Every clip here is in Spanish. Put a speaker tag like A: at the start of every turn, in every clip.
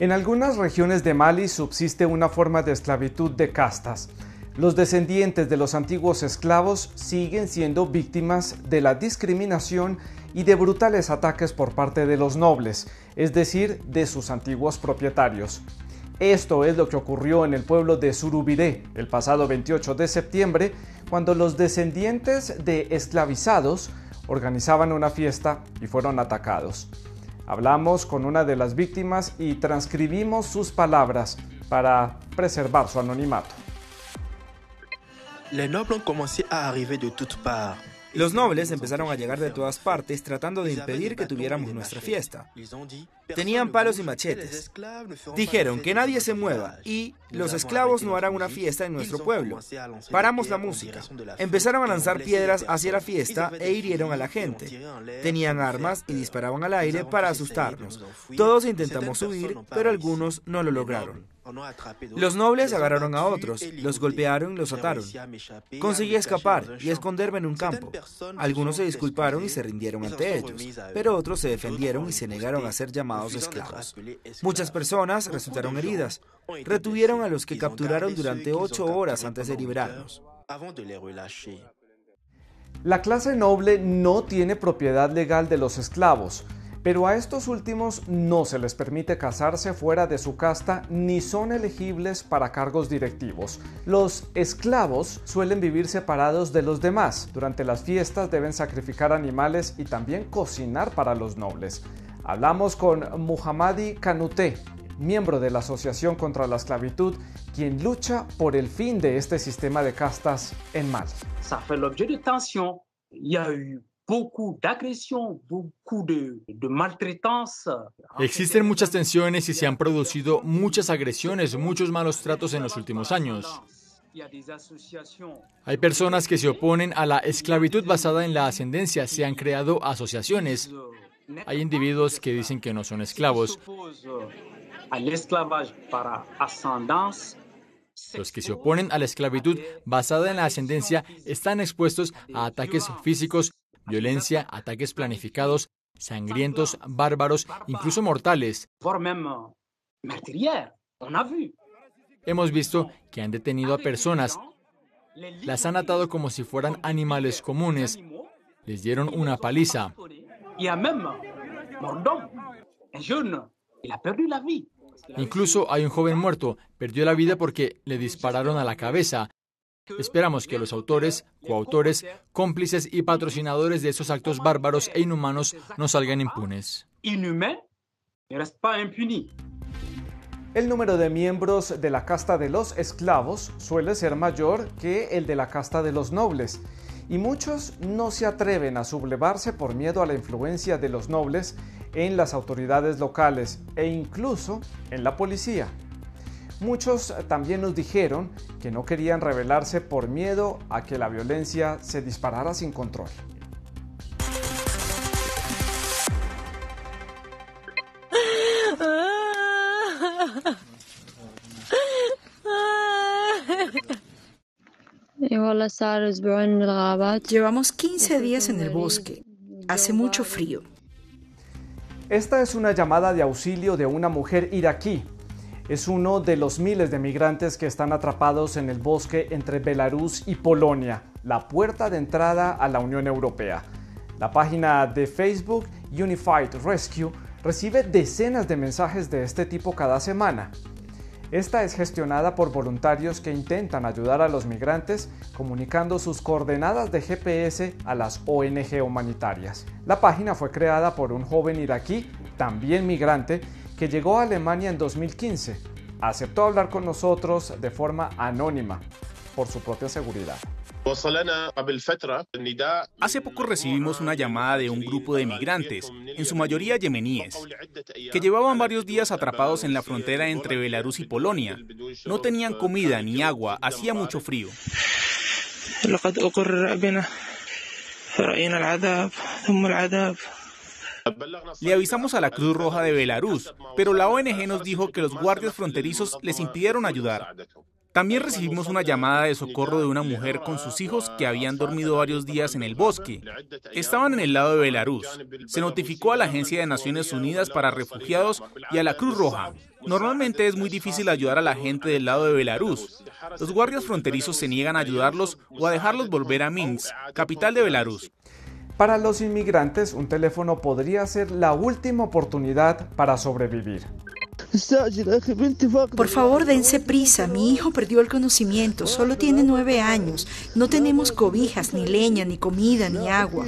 A: En algunas regiones de Mali subsiste una forma de esclavitud de castas. Los descendientes de los antiguos esclavos siguen siendo víctimas de la discriminación y de brutales ataques por parte de los nobles, es decir, de sus antiguos propietarios. Esto es lo que ocurrió en el pueblo de Surubiré el pasado 28 de septiembre, cuando los descendientes de esclavizados organizaban una fiesta y fueron atacados. Hablamos con una de las víctimas y transcribimos sus palabras para preservar su anonimato.
B: Les nobles arriver de.
C: Los nobles empezaron a llegar de todas partes tratando de impedir que tuviéramos nuestra fiesta. Tenían palos y machetes. Dijeron que nadie se mueva y los esclavos no harán una fiesta en nuestro pueblo. Paramos la música. Empezaron a lanzar piedras hacia la fiesta e hirieron a la gente. Tenían armas y disparaban al aire para asustarnos. Todos intentamos huir, pero algunos no lo lograron. Los nobles agarraron a otros, los golpearon y los ataron. Conseguí escapar y esconderme en un campo. Algunos se disculparon y se rindieron ante ellos, pero otros se defendieron y se negaron a ser llamados esclavos. Muchas personas resultaron heridas. Retuvieron a los que capturaron durante ocho horas antes de liberarnos.
A: La clase noble no tiene propiedad legal de los esclavos, pero a estos últimos no se les permite casarse fuera de su casta ni son elegibles para cargos directivos. Los esclavos suelen vivir separados de los demás. Durante las fiestas deben sacrificar animales y también cocinar para los nobles. Hablamos con Muhammadi Kanute, miembro de la Asociación contra la Esclavitud, quien lucha por el fin de este sistema de castas en Mali.
D: Ça fait beaucoup beaucoup de, de maltraitance.
E: Existen muchas tensiones y se han producido muchas agresiones, muchos malos tratos en los últimos años. Hay personas que se oponen a la esclavitud basada en la ascendencia, se han creado asociaciones. Hay individuos que dicen que no son esclavos. Los que se oponen a la esclavitud basada en la ascendencia están expuestos a ataques físicos violencia, ataques planificados, sangrientos, bárbaros, incluso mortales. Hemos visto que han detenido a personas, las han atado como si fueran animales comunes, les dieron una paliza. Incluso hay un joven muerto, perdió la vida porque le dispararon a la cabeza. Esperamos que los autores, coautores, cómplices y patrocinadores de esos actos bárbaros e inhumanos no salgan impunes.
A: El número de miembros de la casta de los esclavos suele ser mayor que el de la casta de los nobles, y muchos no se atreven a sublevarse por miedo a la influencia de los nobles en las autoridades locales e incluso en la policía. Muchos también nos dijeron que no querían rebelarse por miedo a que la violencia se disparara sin control.
F: Llevamos 15 días en el bosque. Hace mucho frío.
A: Esta es una llamada de auxilio de una mujer iraquí es uno de los miles de migrantes que están atrapados en el bosque entre Belarus y Polonia, la puerta de entrada a la Unión Europea. La página de Facebook Unified Rescue recibe decenas de mensajes de este tipo cada semana. Esta es gestionada por voluntarios que intentan ayudar a los migrantes comunicando sus coordenadas de GPS a las ONG humanitarias. La página fue creada por un joven iraquí, también migrante, que llegó a Alemania en 2015. Aceptó hablar con nosotros de forma anónima, por su propia seguridad.
G: Hace poco recibimos una llamada de un grupo de migrantes, en su mayoría yemeníes, que llevaban varios días atrapados en la frontera entre Belarus y Polonia. No tenían comida ni agua, hacía mucho frío. Le avisamos a la Cruz Roja de Belarus, pero la ONG nos dijo que los guardias fronterizos les impidieron ayudar. También recibimos una llamada de socorro de una mujer con sus hijos que habían dormido varios días en el bosque. Estaban en el lado de Belarus. Se notificó a la Agencia de Naciones Unidas para Refugiados y a la Cruz Roja. Normalmente es muy difícil ayudar a la gente del lado de Belarus. Los guardias fronterizos se niegan a ayudarlos o a dejarlos volver a Minsk, capital de Belarus.
A: Para los inmigrantes, un teléfono podría ser la última oportunidad para sobrevivir.
F: Por favor, dense prisa. Mi hijo perdió el conocimiento. Solo tiene nueve años. No tenemos cobijas, ni leña, ni comida, ni agua.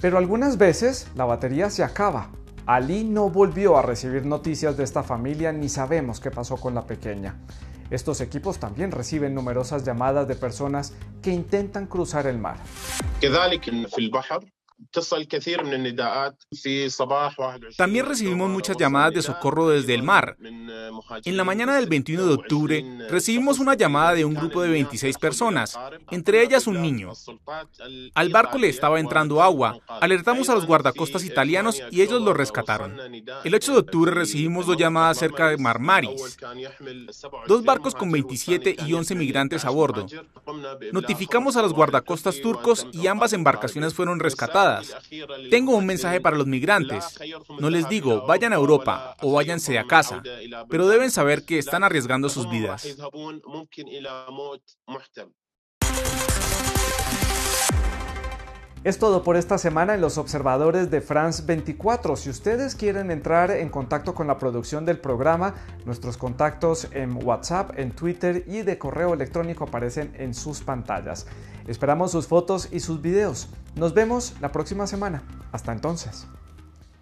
A: Pero algunas veces la batería se acaba. Ali no volvió a recibir noticias de esta familia ni sabemos qué pasó con la pequeña. Estos equipos también reciben numerosas llamadas de personas que intentan cruzar el mar.
G: También recibimos muchas llamadas de socorro desde el mar. En la mañana del 21 de octubre recibimos una llamada de un grupo de 26 personas, entre ellas un niño. Al barco le estaba entrando agua. Alertamos a los guardacostas italianos y ellos lo rescataron. El 8 de octubre recibimos dos llamadas cerca de Marmaris. Dos barcos con 27 y 11 migrantes a bordo. Notificamos a los guardacostas turcos y ambas embarcaciones fueron rescatadas. Tengo un mensaje para los migrantes. No les digo, vayan a Europa o váyanse a casa, pero deben saber que están arriesgando sus vidas.
A: Es todo por esta semana en los observadores de France 24. Si ustedes quieren entrar en contacto con la producción del programa, nuestros contactos en WhatsApp, en Twitter y de correo electrónico aparecen en sus pantallas. Esperamos sus fotos y sus videos. Nos vemos la próxima semana. Hasta entonces.